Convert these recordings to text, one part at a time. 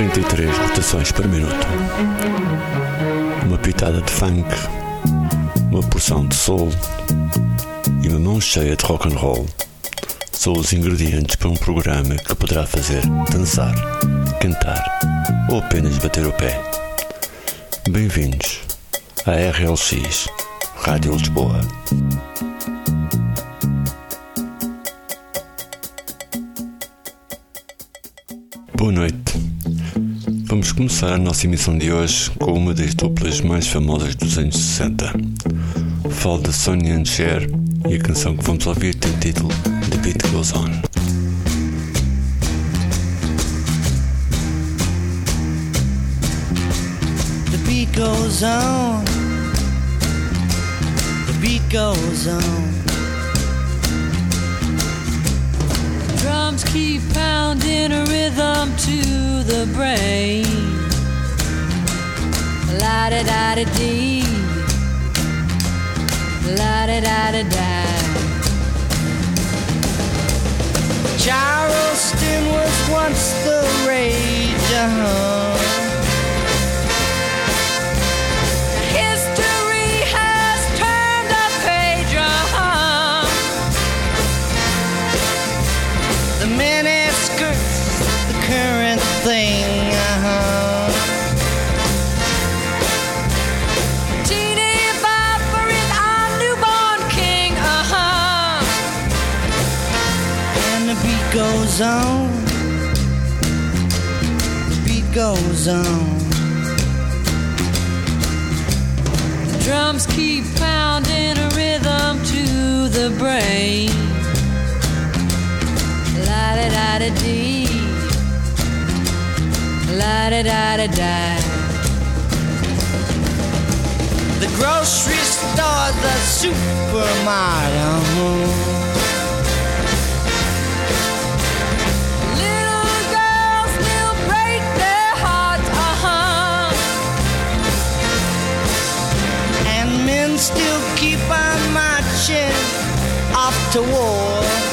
33 rotações por minuto. Uma pitada de funk, uma porção de soul e uma mão cheia de rock and roll são os ingredientes para um programa que poderá fazer dançar, cantar ou apenas bater o pé. Bem-vindos à RLX Rádio Lisboa. Boa noite. Vamos começar a nossa emissão de hoje com uma das duplas mais famosas dos anos 60. Falo da Sonny and Cher e a canção que vamos ouvir tem o título The Beat Goes On. The beat goes on. The beat goes on. Drums keep pounding a rhythm to the brain. La da da da dee. La da da da da. Charleston was once the rage. Uh-huh. Mini skirts, the current thing. Teeny is our newborn king. Uh-huh. And the beat goes on. The beat goes on. Drums keep pounding a rhythm to the brain. Da da da dee. La da da da da. The grocery store, the supermarket. Uh-huh. Little girls still break their hearts. Uh huh. And men still keep on marching off to war.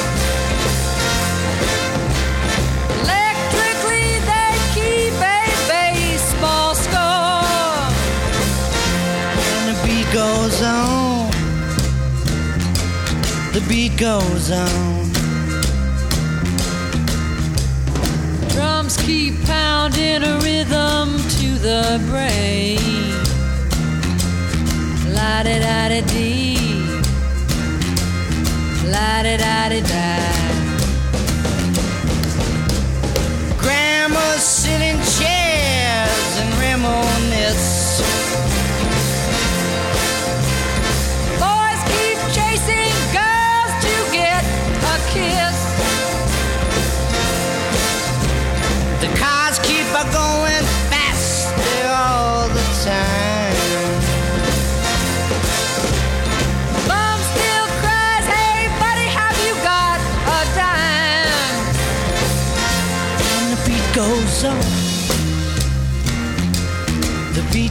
Beat goes on. Drums keep pounding a rhythm to the brain. La da da da dee. La da da da da.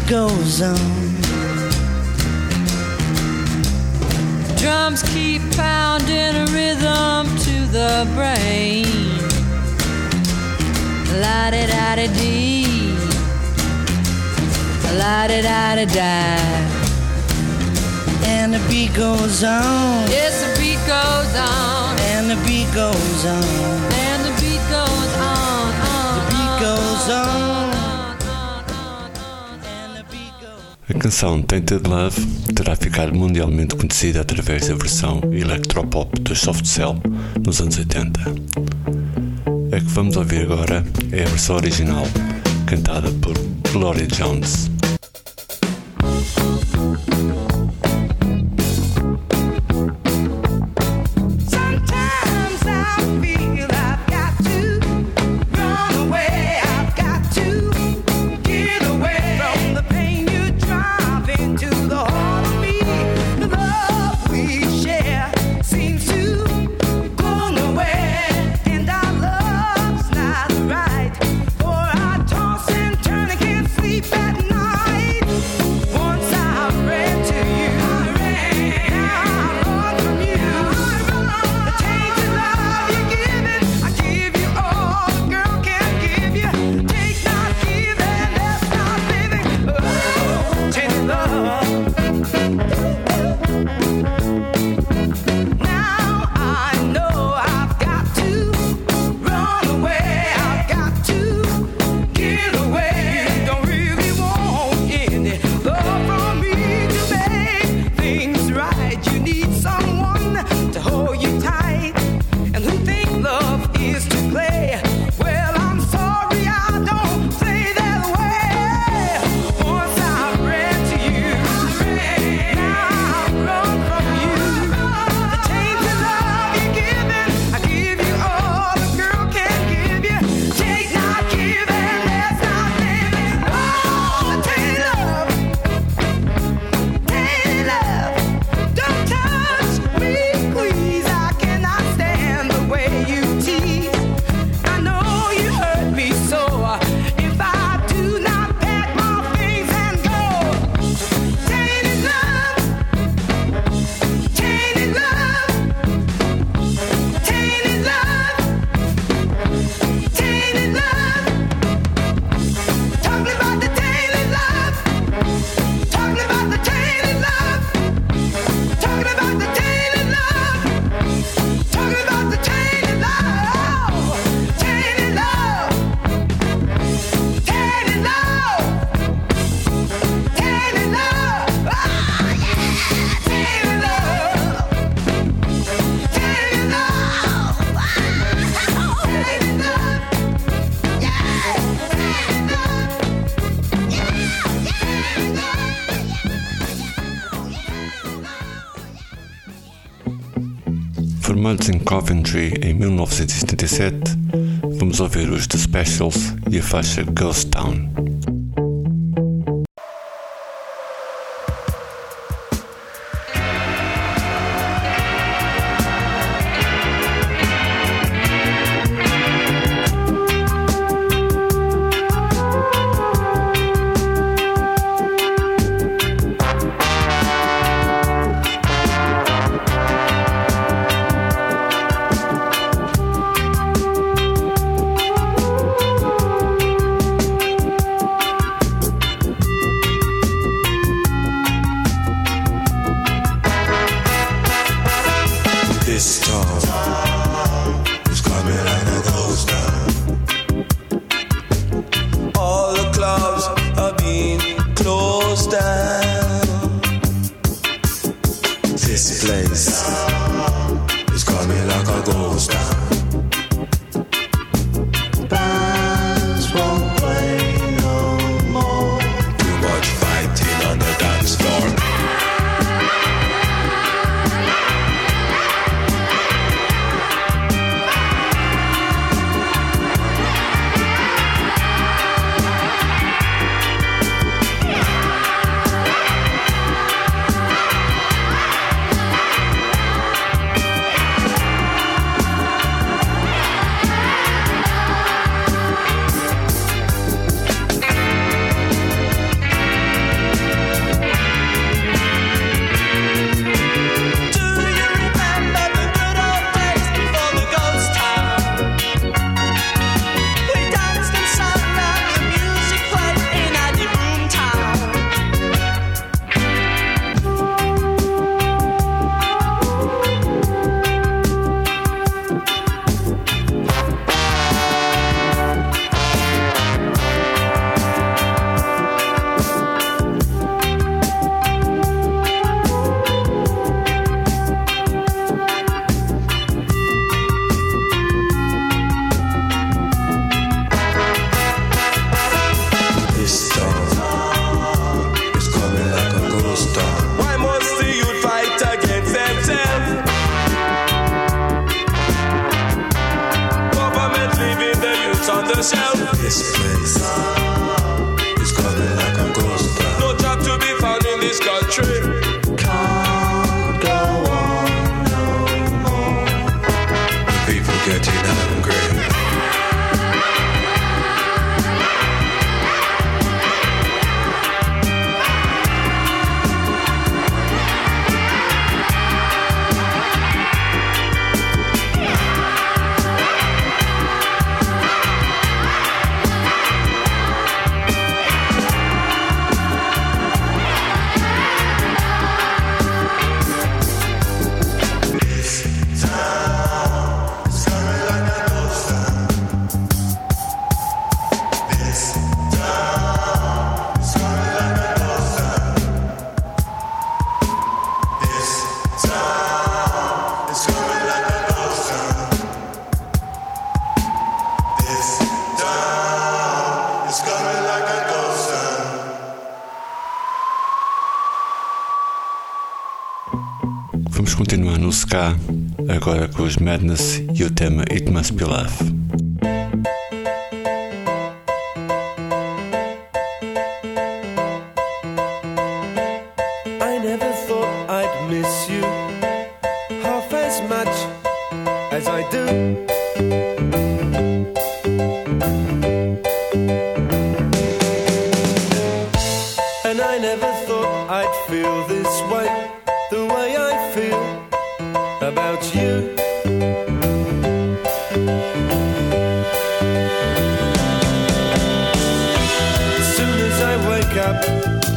Goes on. Drums keep pounding a rhythm to the brain. La da da da dee. La da da da da. And the beat goes on. Yes, the beat goes on. And the beat goes on. And the beat goes on. on The beat goes on, on, A canção Tainted Love terá ficado mundialmente conhecida através da versão electropop do Soft Cell nos anos 80. A que vamos ouvir agora é a versão original, cantada por Gloria Jones. Em Coventry em 1977, vamos ouvir os The Specials e a faixa Ghost Town. Earth.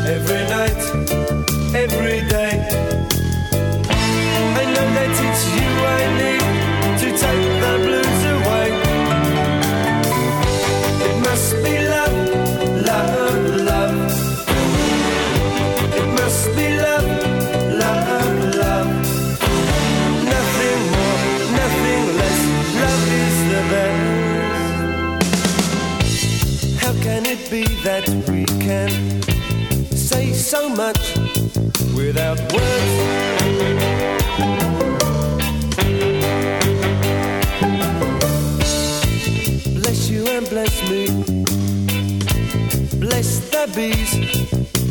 every night Bees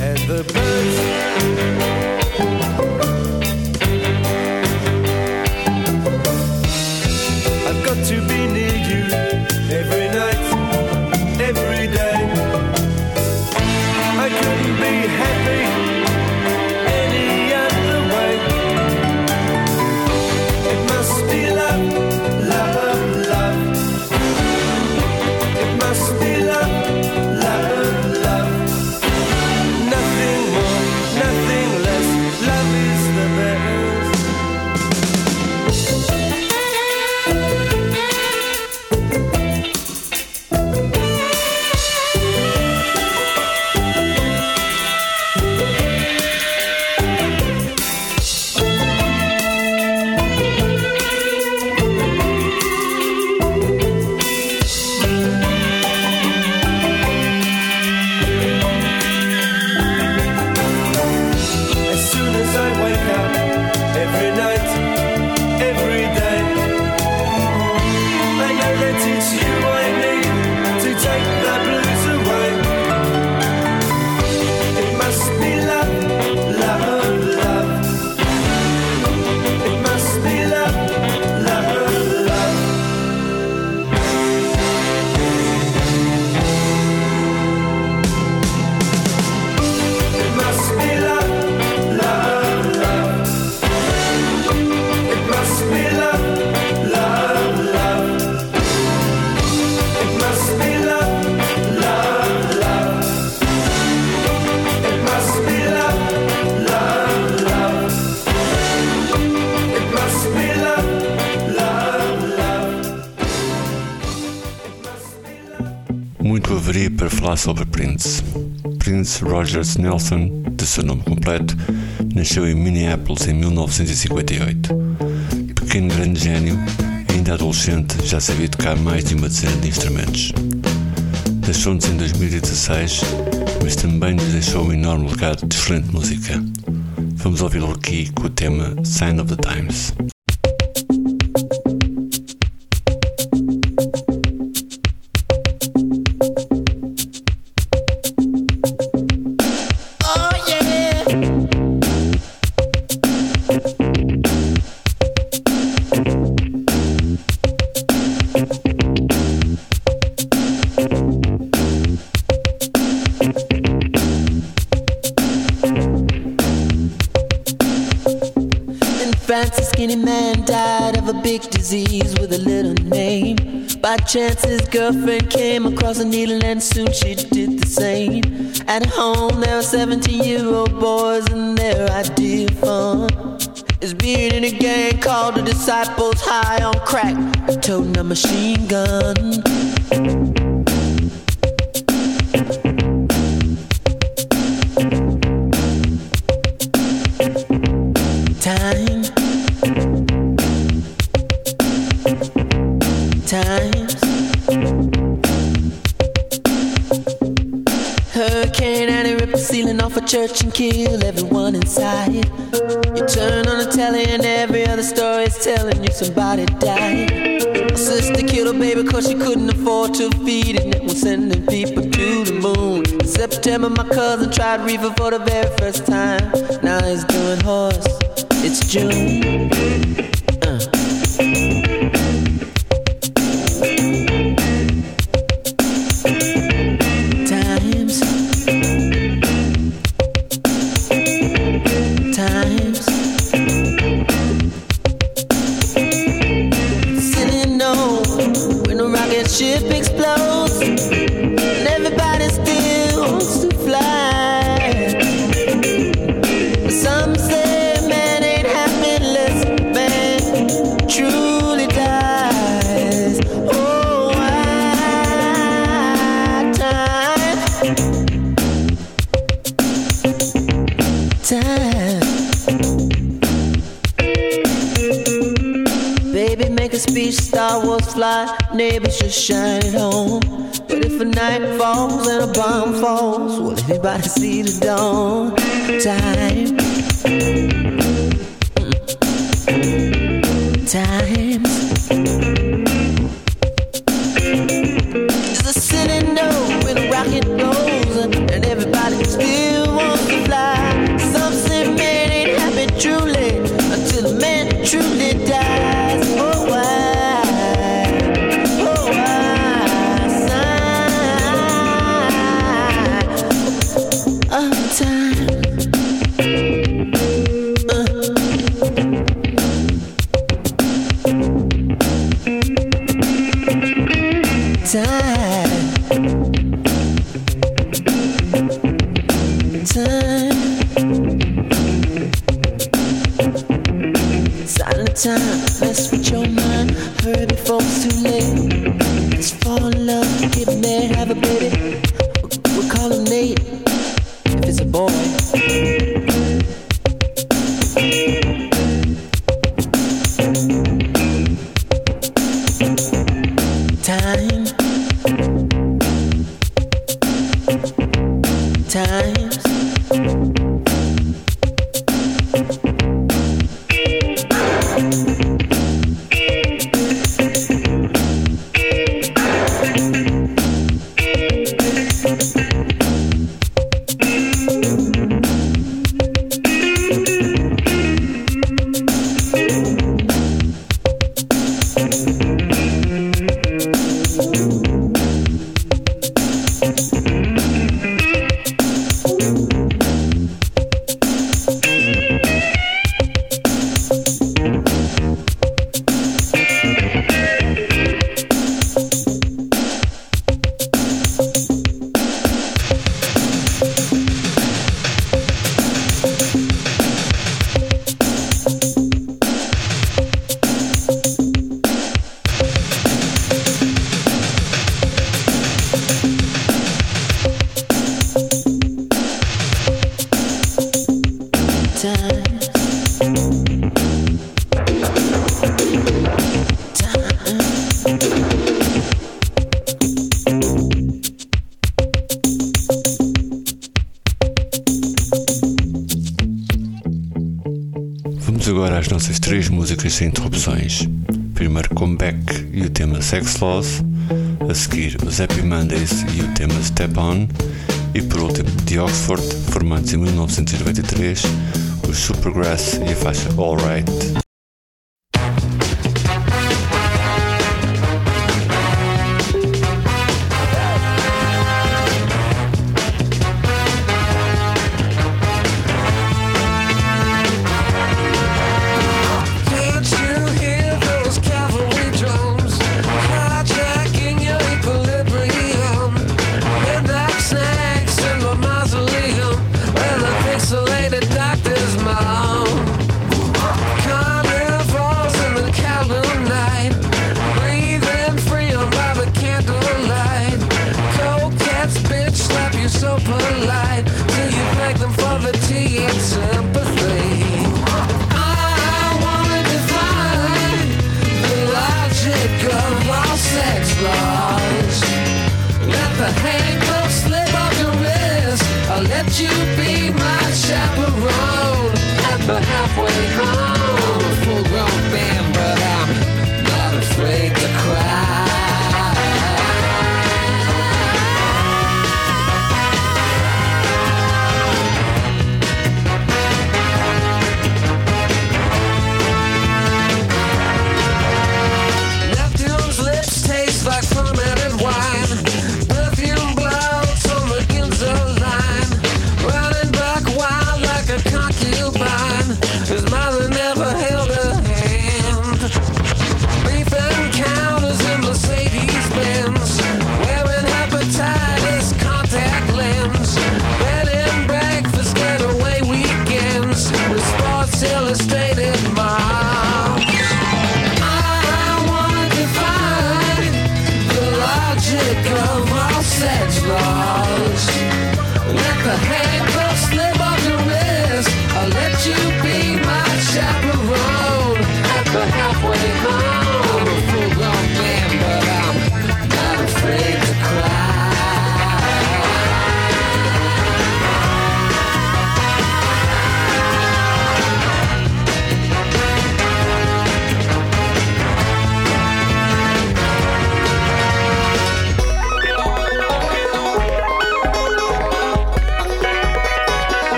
and the birds. Rogers Nelson, de seu nome completo, nasceu em Minneapolis em 1958. Pequeno grande gênio, ainda adolescente, já sabia tocar mais de uma dezena de instrumentos. Deixou-nos em 2016, mas também nos deixou um enorme legado de excelente música. Vamos ouvi-lo aqui com o tema Sign of the Times. By chance, his girlfriend came across a needle, and soon she did the same. At home, there were 17 year old boys, and their idea of fun is being in a gang called the Disciples High on Crack, toting a machine gun. Church and kill everyone inside. You turn on the telly and every other story is telling you somebody died. A sister killed her baby cause she couldn't afford to feed it and was sending people to the moon. In September, my cousin tried reefer for the very first time. Now he's doing horse. It's June. Uh. shine at home. But if a night falls and a bomb falls, will everybody see the dawn? Time. Time. Is a city no when a rocket E por último de Oxford, formados em 1993, o Supergrass e a faixa Alright.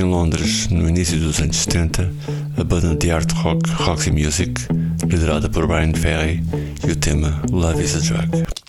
Londres no início dos anos 70, a banda de art rock Roxy Music, liderada por Brian Ferry, e o tema Love is a Drug.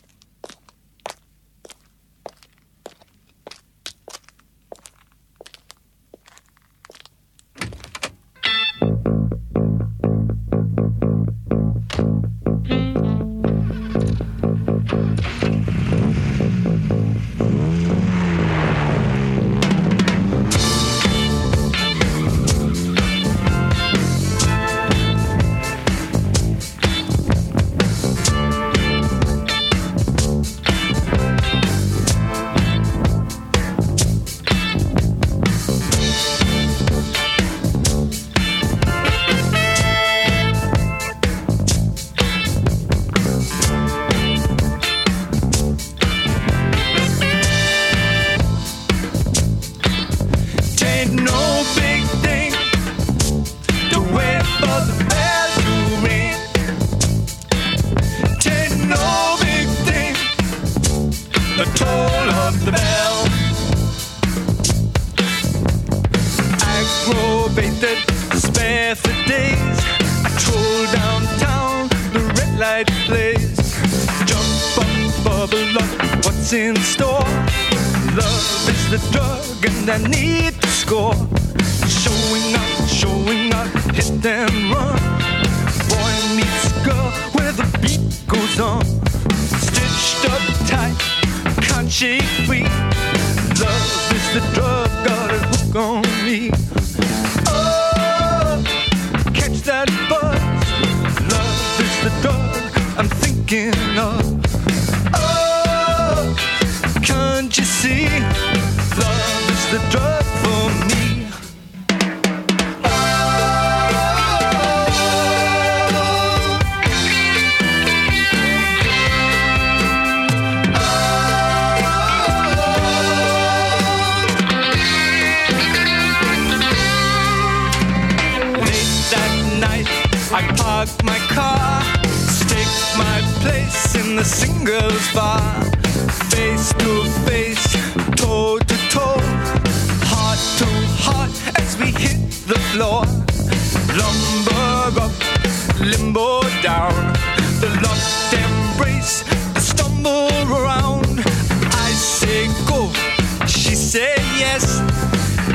Say.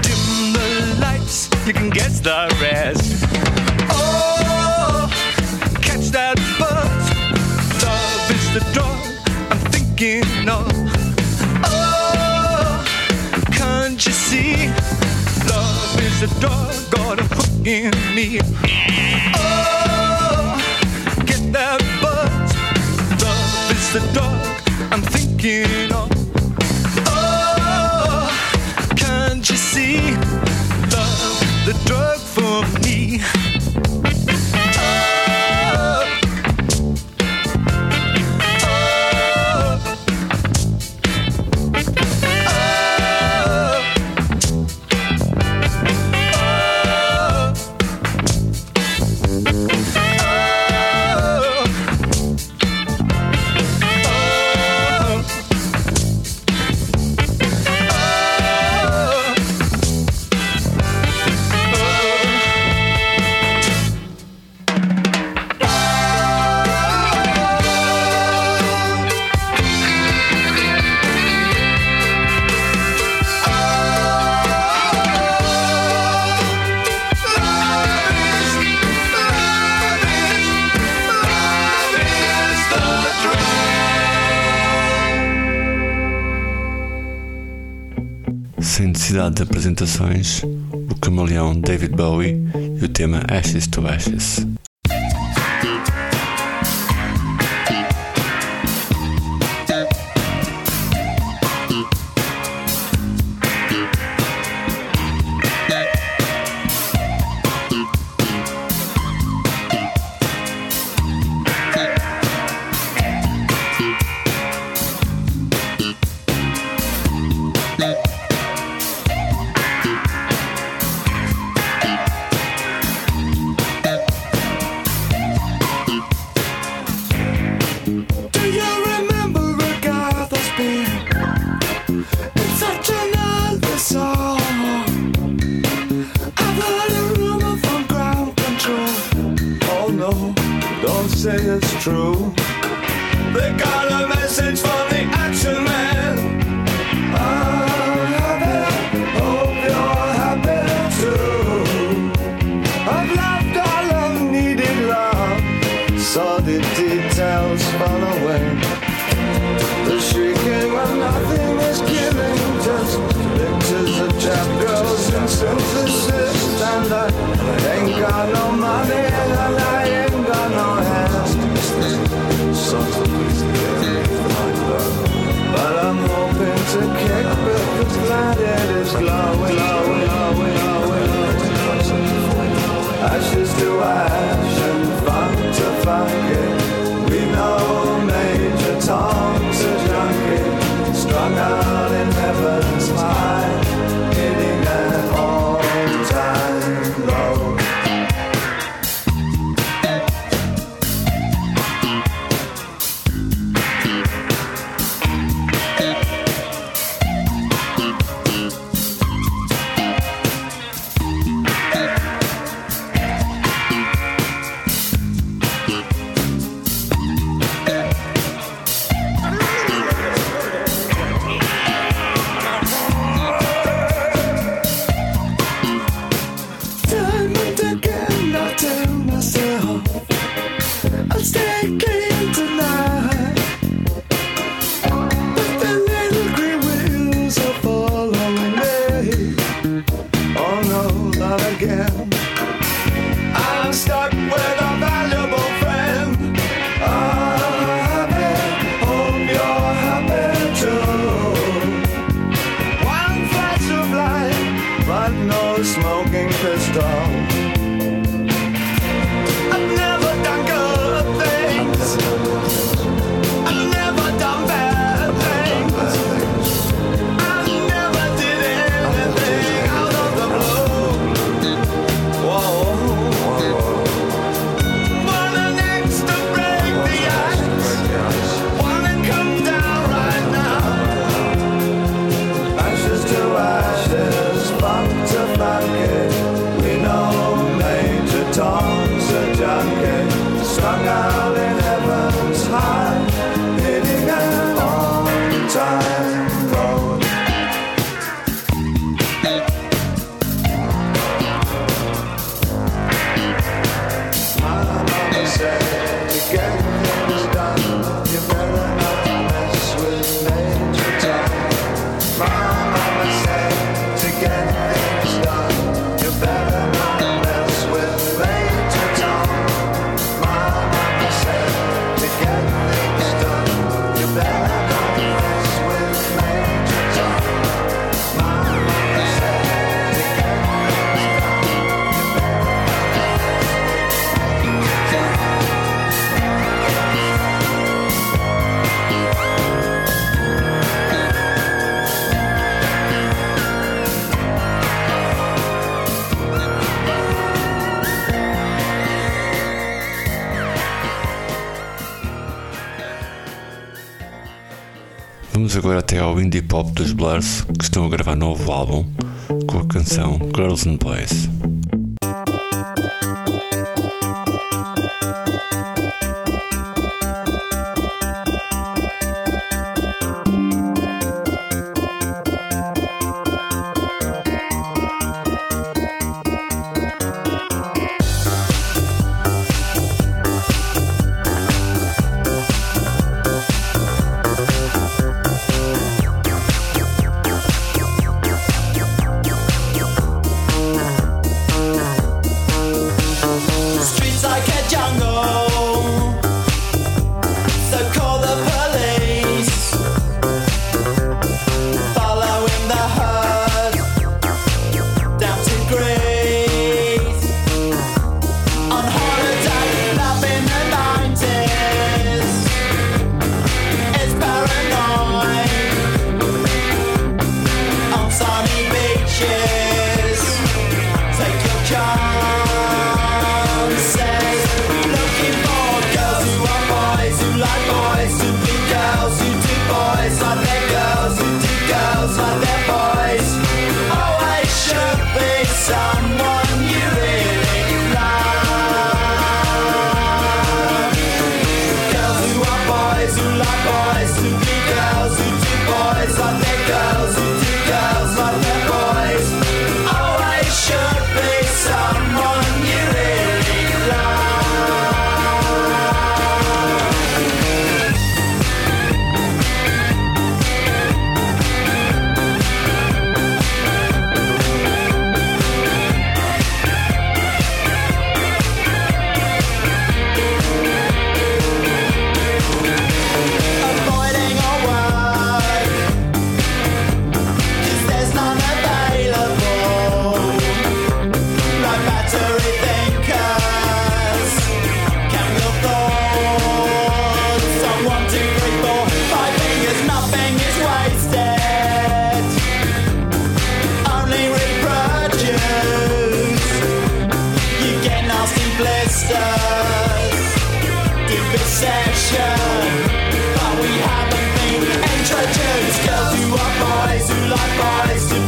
Dim the lights, you can guess the rest. Oh, catch that buzz. Love is the drug I'm thinking of. Oh, can't you see? Love is the drug, got a hook in me. Oh, get that buzz. Love is the drug I'm thinking De apresentações, o camaleão David Bowie e o tema Ashes to Ashes. Denk aan correr até ao indie pop dos Blurs, que estão a gravar novo álbum com a canção Girls and Boys. Like but it's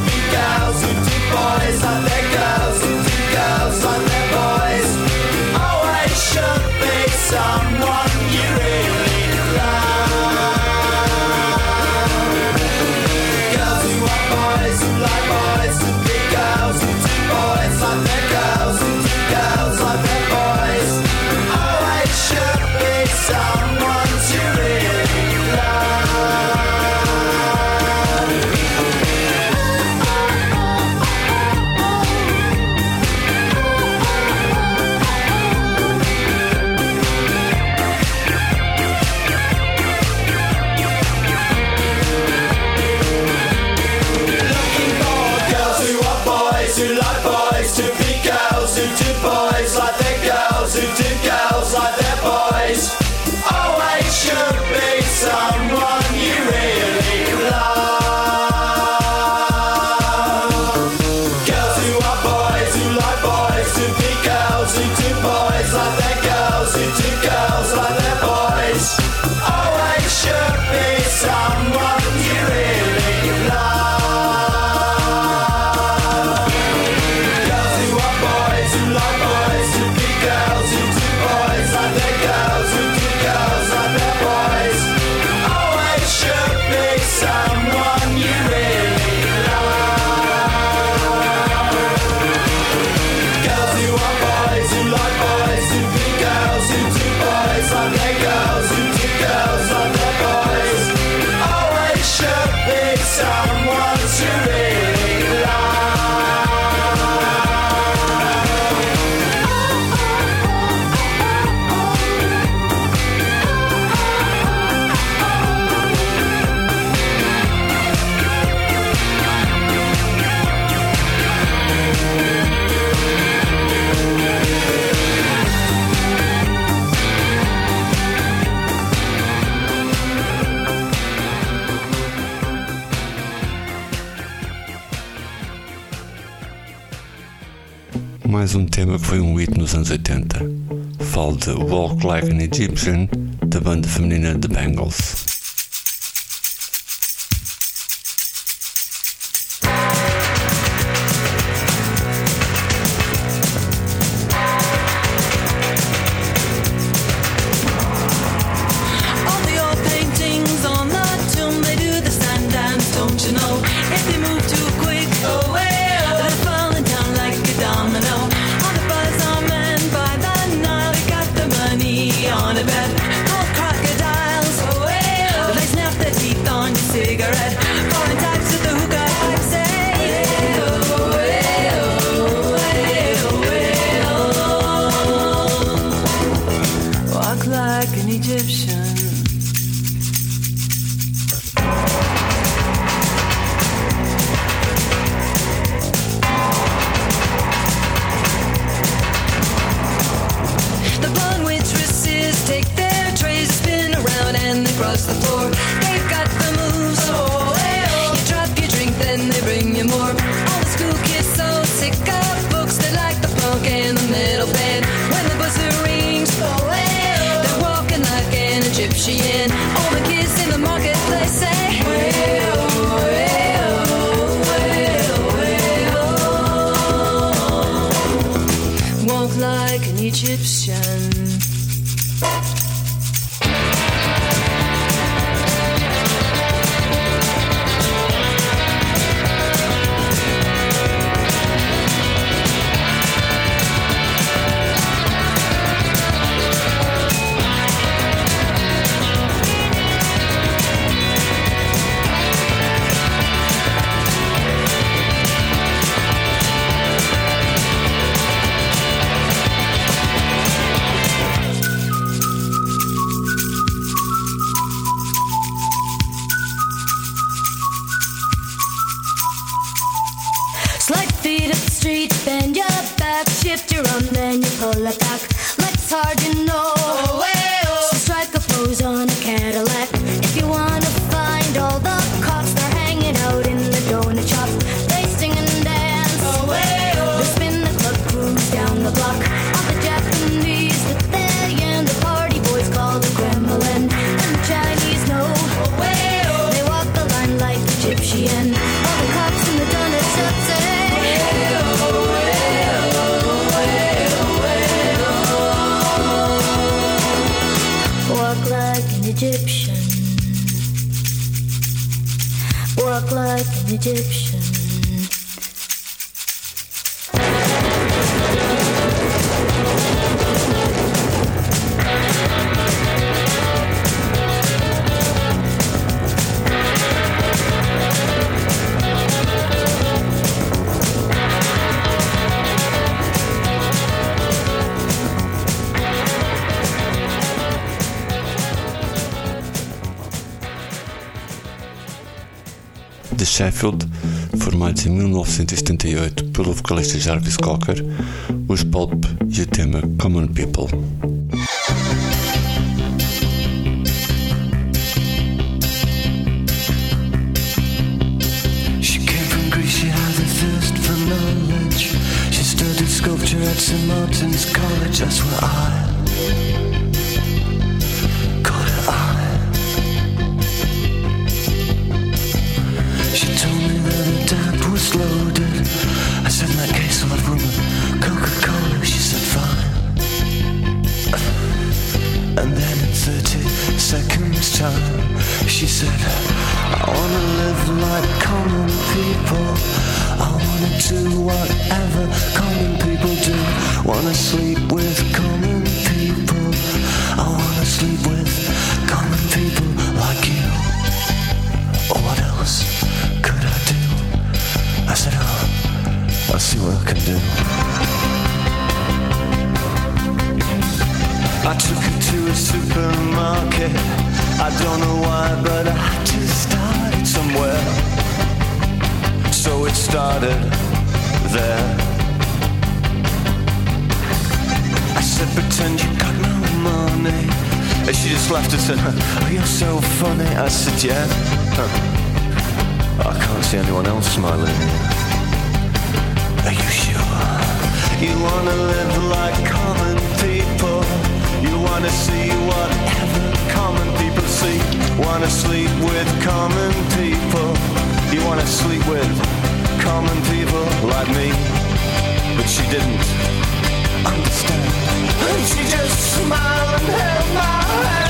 foi um hit nos anos 80. Falo de Walk Like an Egyptian, da banda feminina The Bangles. de Sheffield, formados em 1978 pelo vocalista Jarvis Cocker, os Pulp e o tema Common People. Sculpture at St. Martin's College, that's where I what laughed oh, You're so funny. I said, Yeah. I can't see anyone else smiling. Are you sure? You wanna live like common people. You wanna see whatever common people see. Wanna sleep with common people. You wanna sleep with common people like me. But she didn't understand. And she just smiled and held my hand.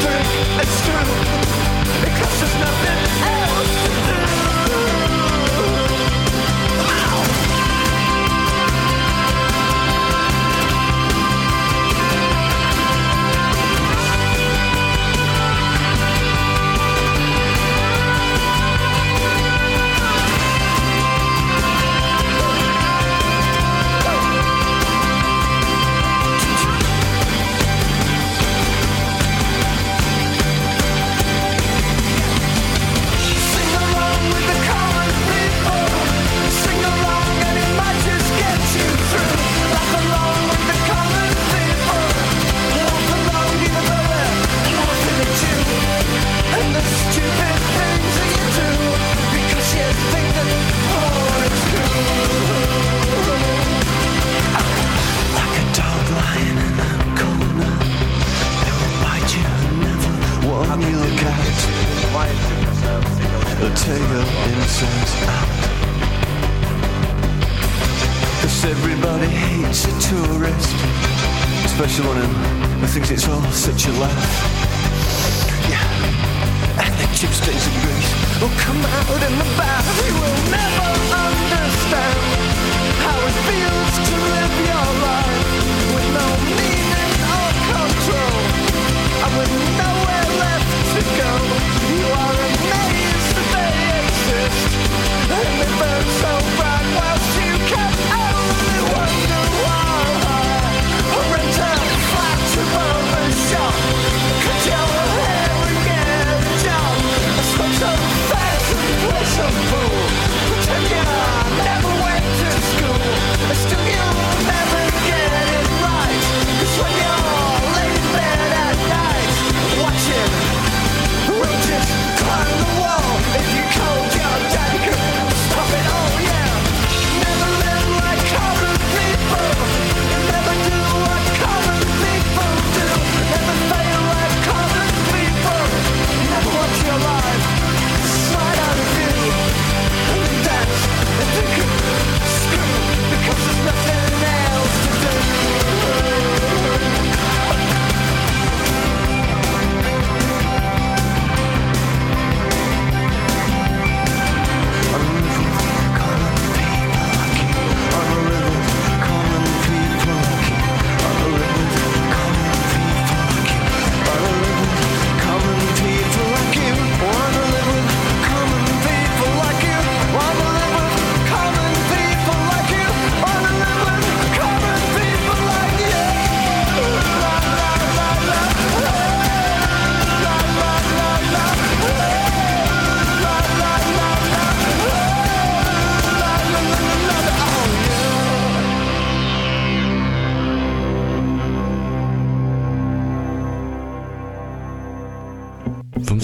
true, it's true, because there's nothing. Else to do.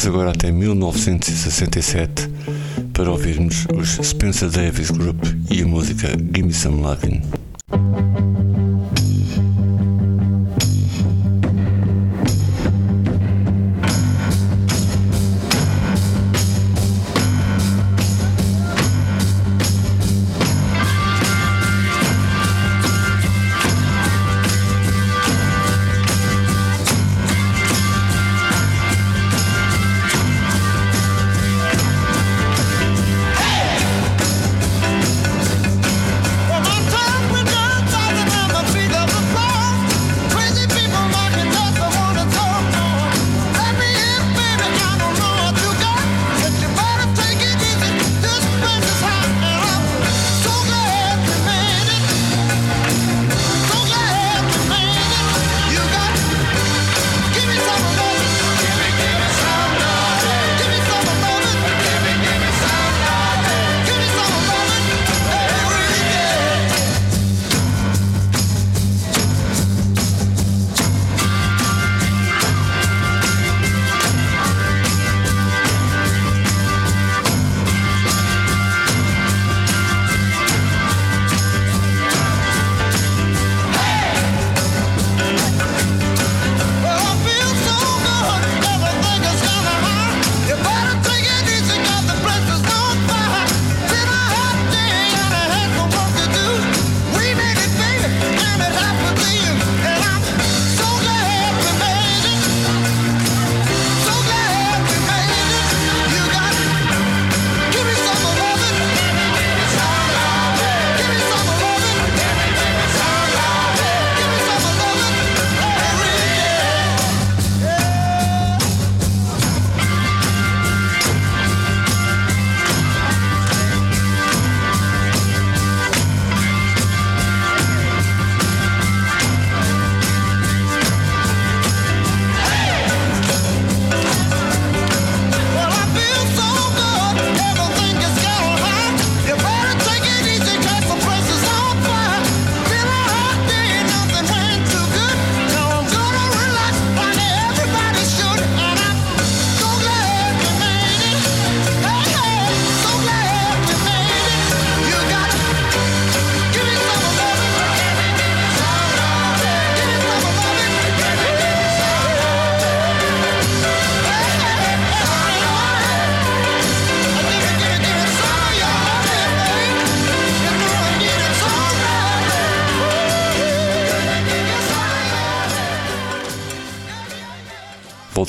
Agora até 1967 para ouvirmos os Spencer Davis Group e a música Gimme Some Lovin'.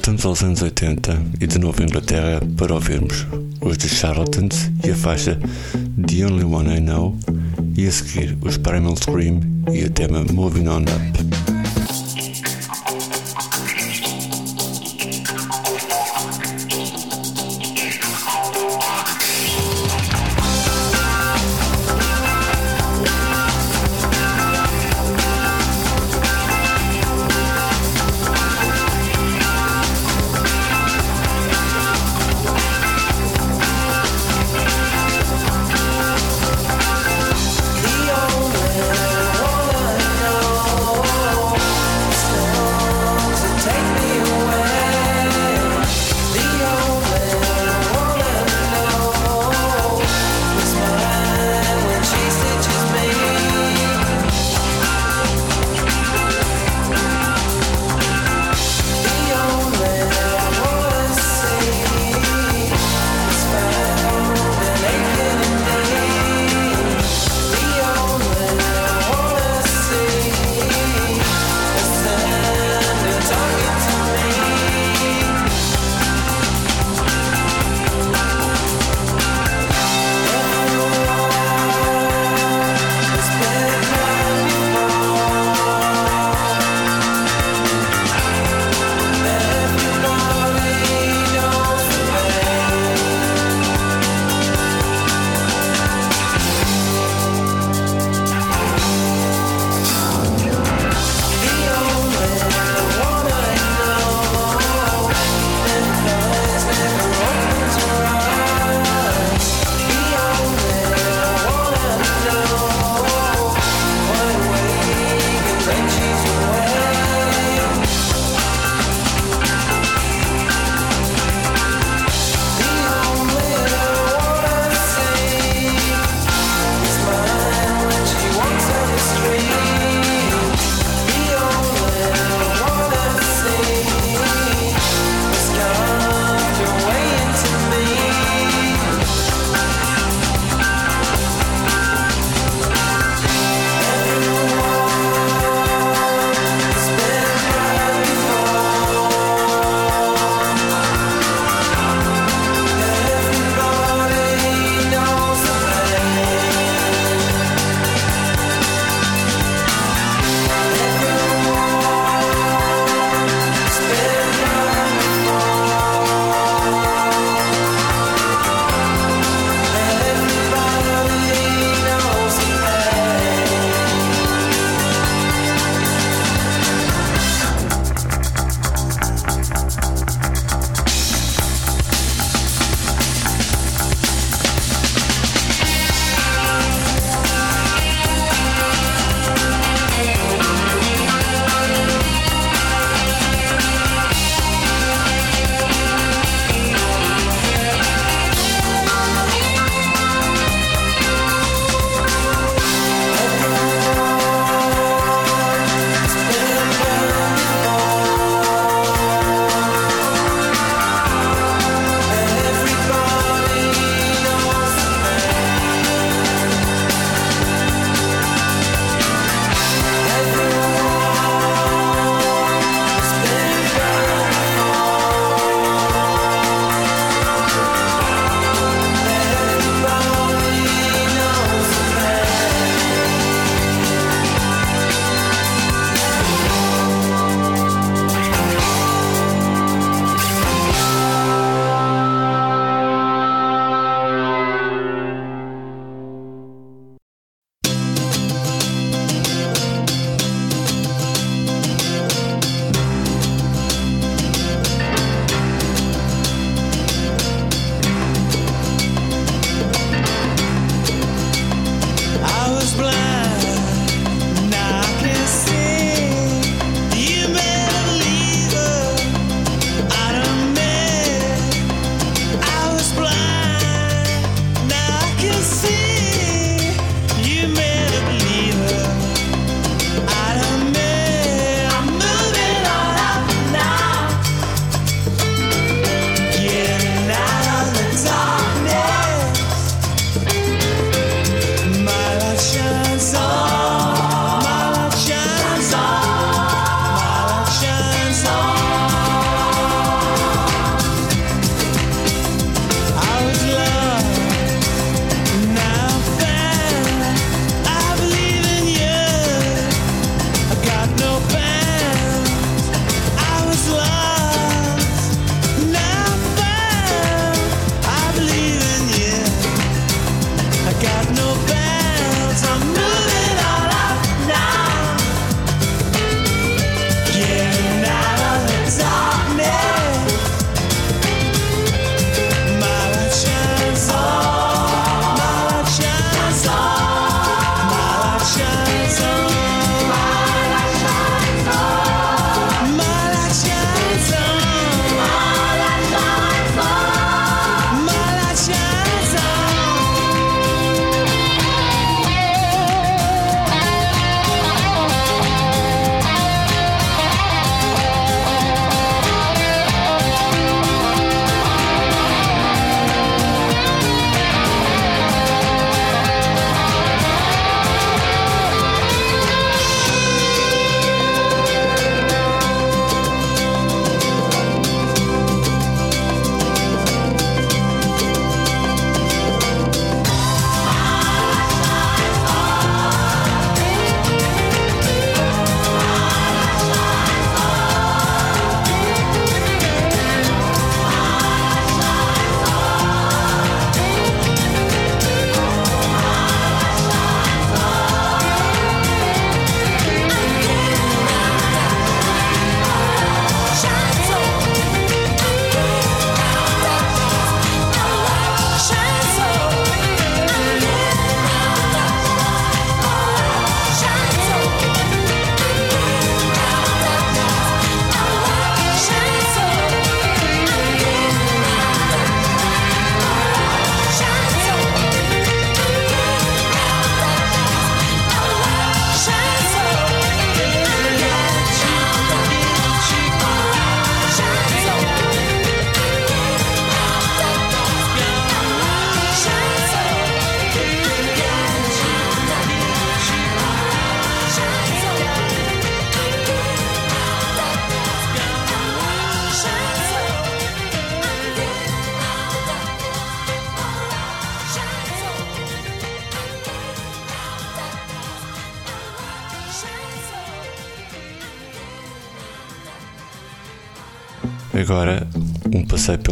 Voltamos aos anos 80 e de novo à Inglaterra para ouvirmos os The Charlatans e a faixa The Only One I Know e a seguir os Primal Scream e o tema Moving On Up.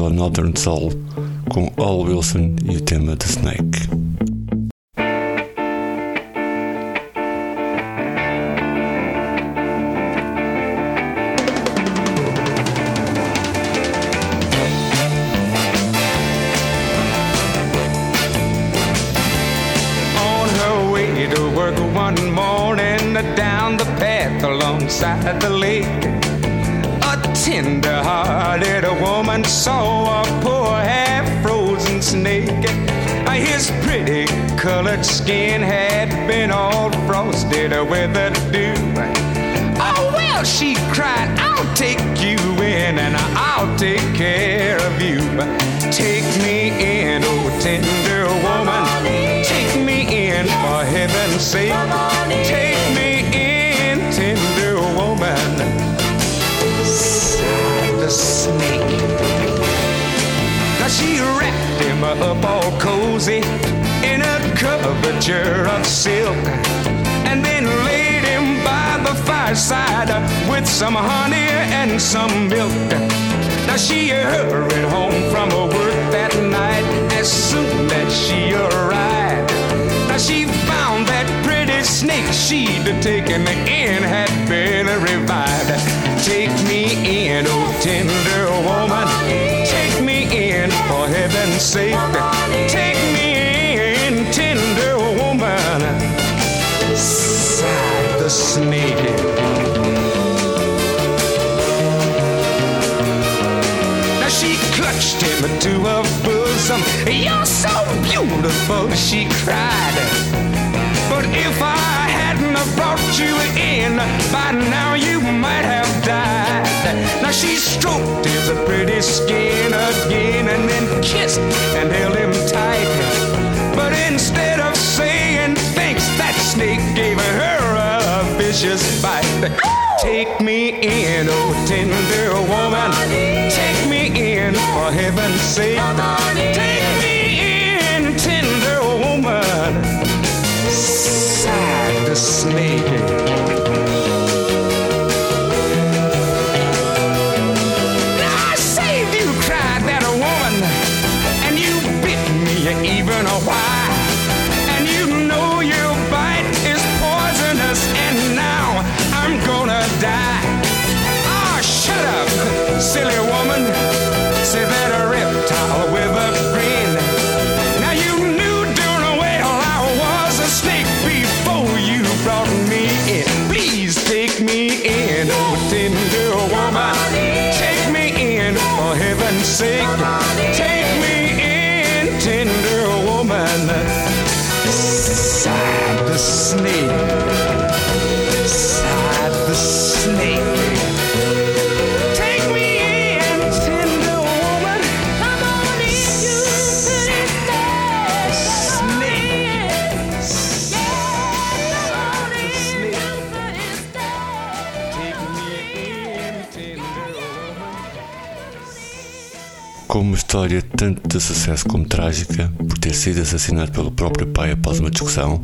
Pela Northern Soul com Al Wilson e o tema The Snake. one morning down the path alongside the lake. A tender hearted woman saw a poor half frozen snake. His pretty colored skin had been all frosted with the dew. Oh, well, she cried, I'll take you in and I'll take care of you. Take me in, oh, tender woman. Take me in, for heaven's sake. Take me snake. Now she wrapped him up all cozy in a coverture of silk and then laid him by the fireside with some honey and some milk. Now she hurried home from her work that night as soon as she arrived. Now she found that pretty snake she'd taken in had been revived. Take me in, oh tender woman. Take me in, for heaven's sake. Take me in, tender woman. Sighed the snake. Now she clutched him to her bosom. You're so beautiful, she cried. But if I brought you in, by now you might have died. Now she stroked his pretty skin again and then kissed and held him tight. But instead of saying thanks, that snake gave her a vicious bite. Take me in, oh tender woman. Take me in, for heaven's sake. Take The história tanto de sucesso como trágica, por ter sido assassinado pelo próprio pai após uma discussão,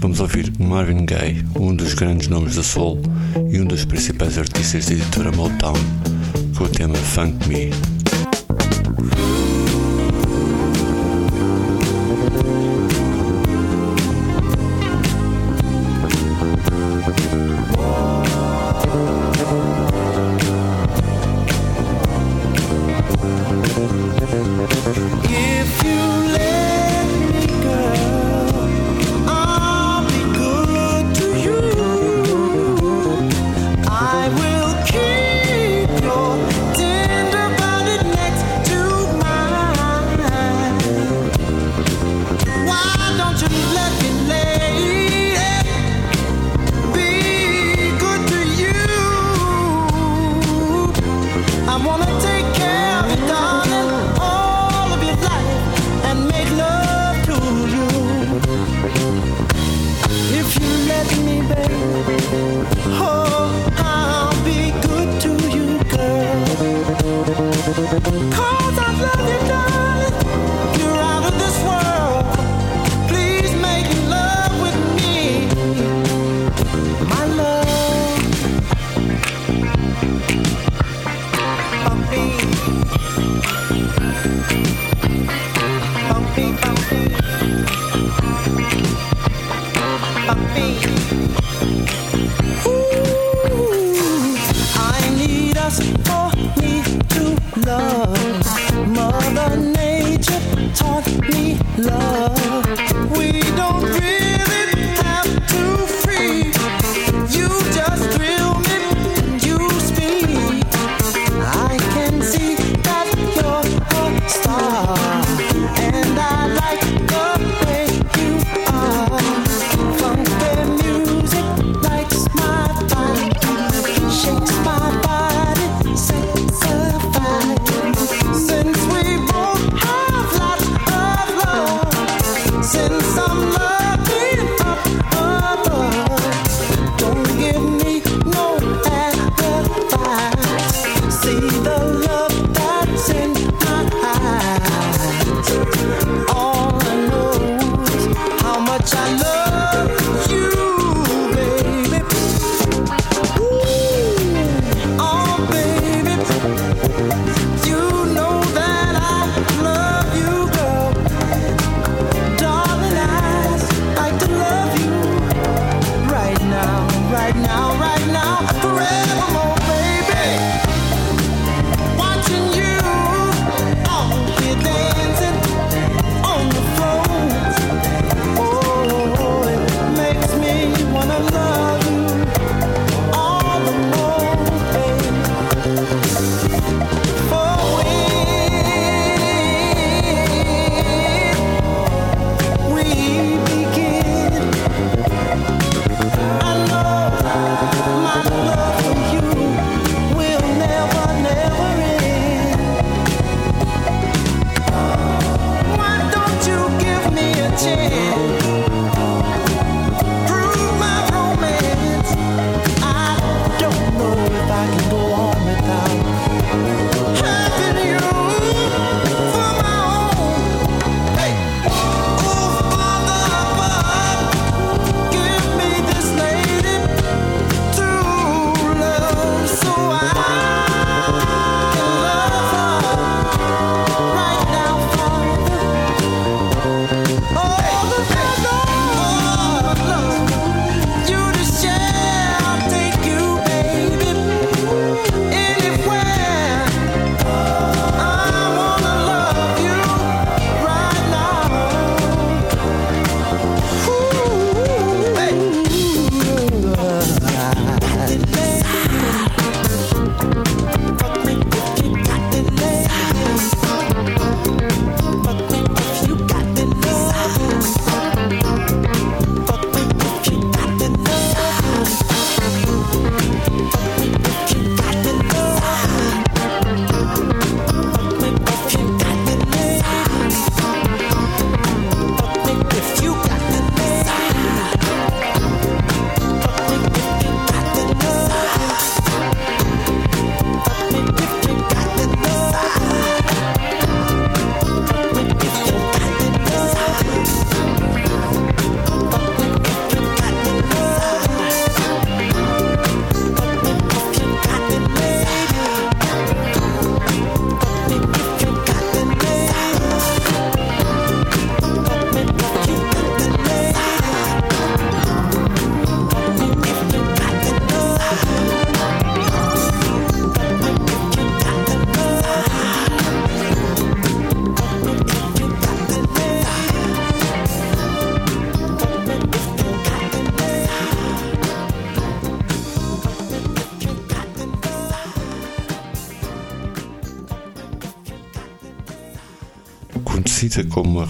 vamos ouvir Marvin Gaye, um dos grandes nomes da soul e um dos principais artistas da editora Motown, com o tema Funk Me.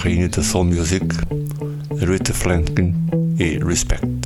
Rainha da soul music, Aretha Franklin e Respect.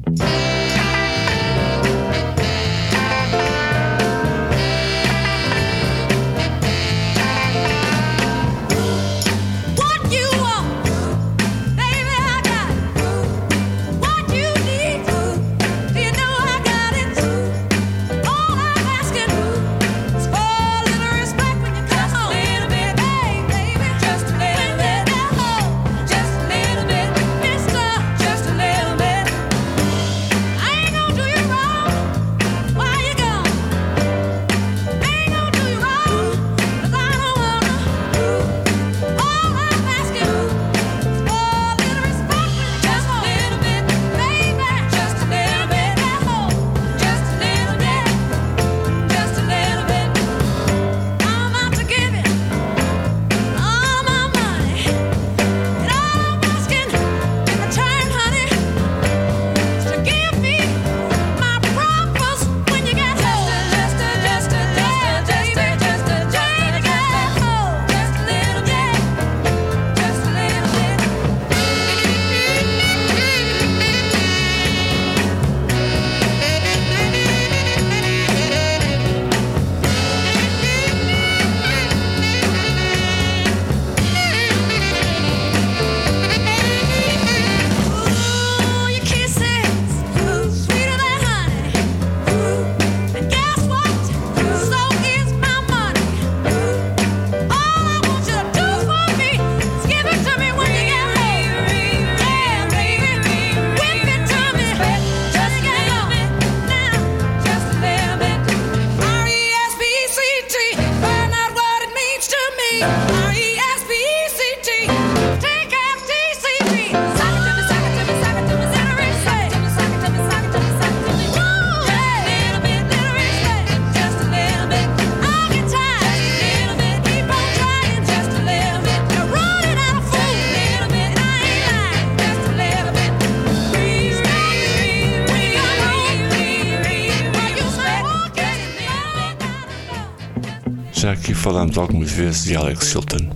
falámos algumas vezes de Alex Chilton.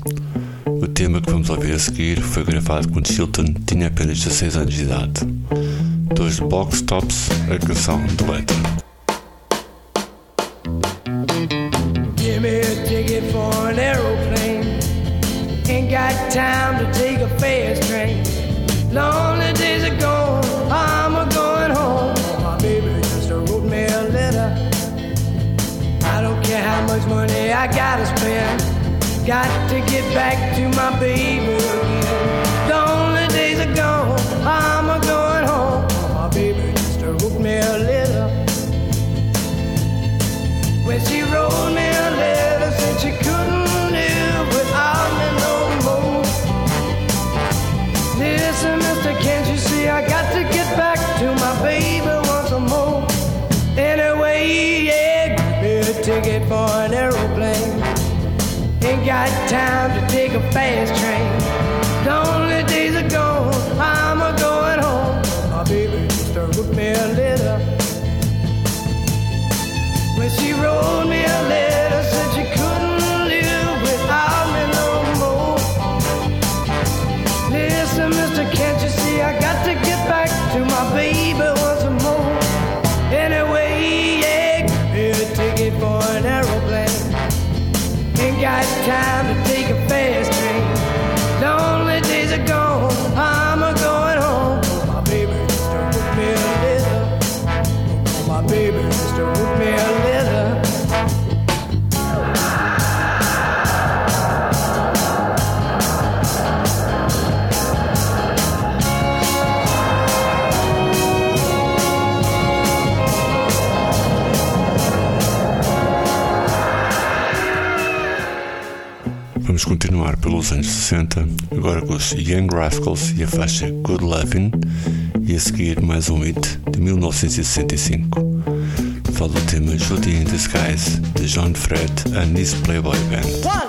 O tema que vamos ouvir a seguir foi gravado quando Chilton tinha apenas 16 anos de idade. Dois box tops, a canção do Letter. time to take a fast pelos anos 60, agora com os Young Rascals e a faixa Good Lovin', e a seguir mais um hit de 1965. Falo do tema Judy in the Skies de John Fred and his Playboy Band.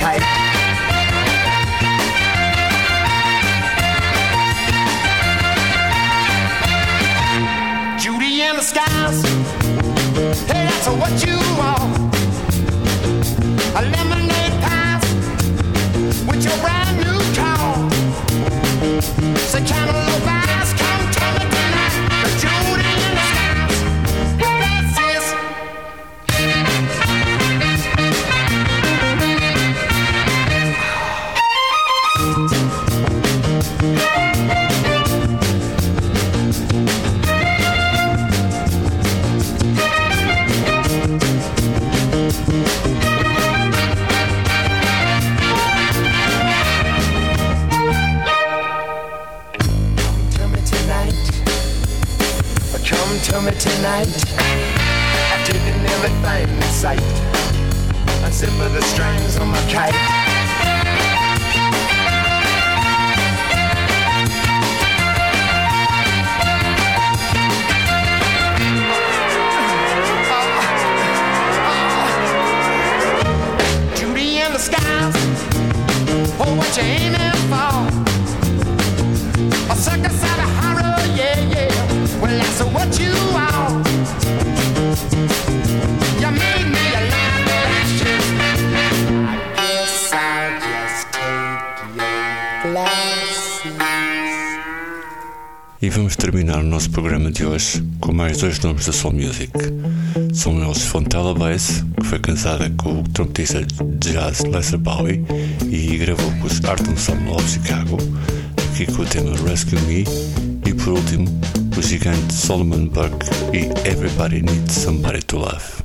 开。mais dois nomes da Soul Music. São eles Fontella Bass, que foi casada com o trompetista de jazz Lester Bowie e gravou com os Art Ensemble of Chicago, aqui com o tema Rescue Me, e por último, o gigante Solomon Burke e Everybody Needs Somebody to Love.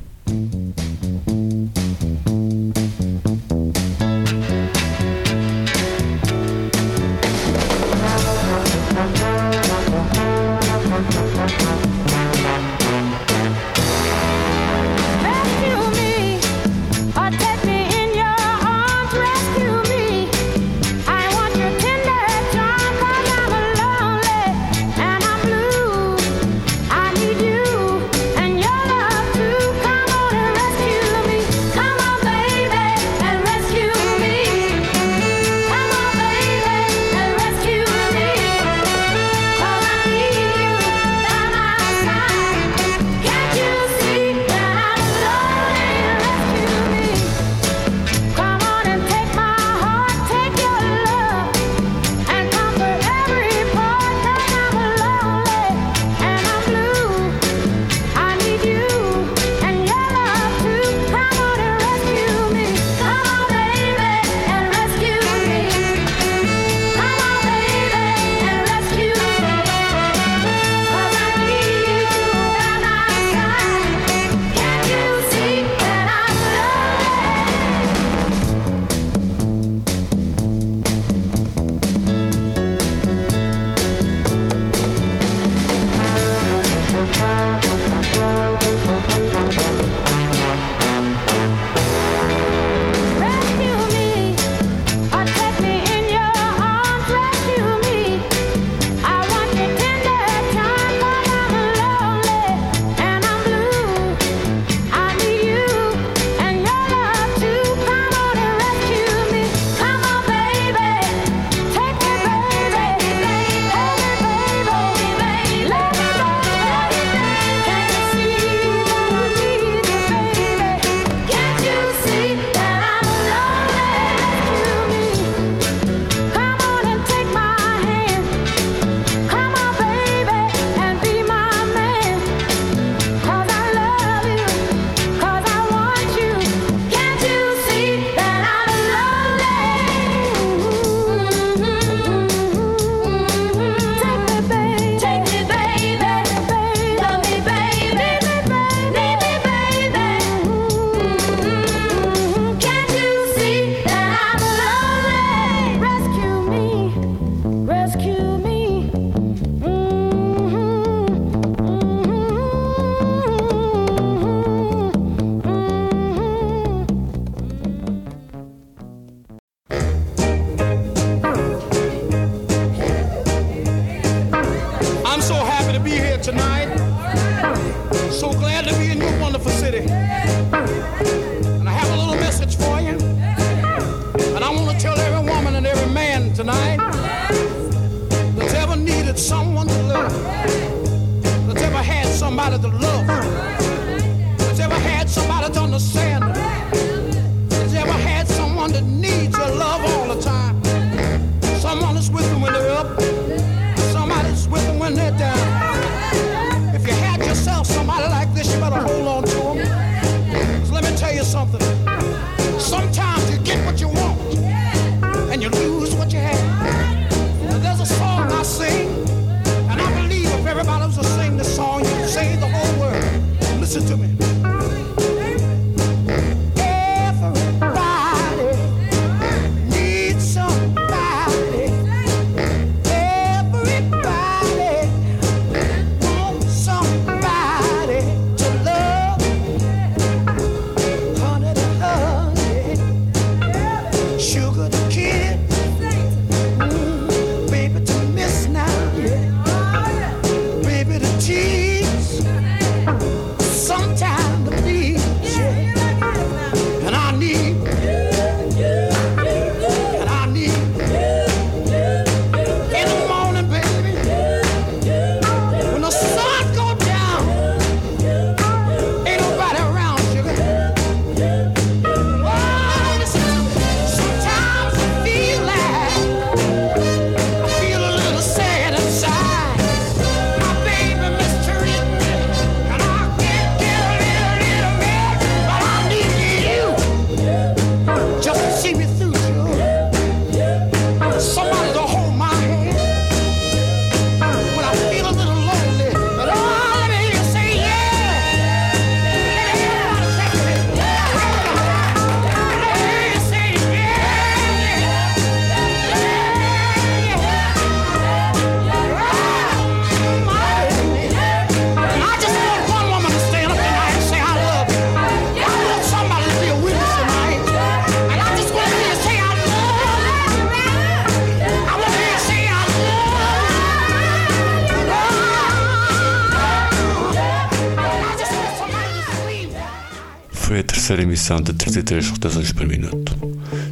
variação de 33 rotações por minuto.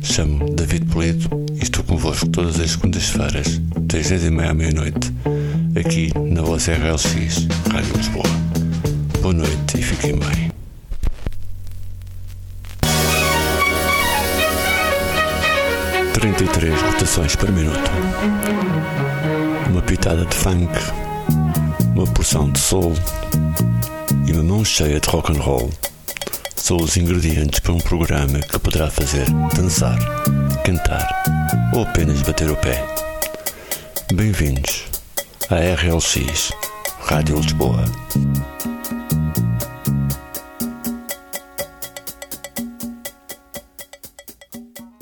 Chamo David Polito. e estou convosco todas as segundas-feiras, das 10h30 à meia-noite, aqui na voz RLX, Rádio Lisboa. Boa noite e fiquem bem. Trinta e três rotações por minuto. Uma pitada de funk, uma porção de soul e uma mão cheia de rock and roll são os ingredientes para um programa que poderá fazer dançar, cantar ou apenas bater o pé. Bem-vindos à RLX Rádio Lisboa.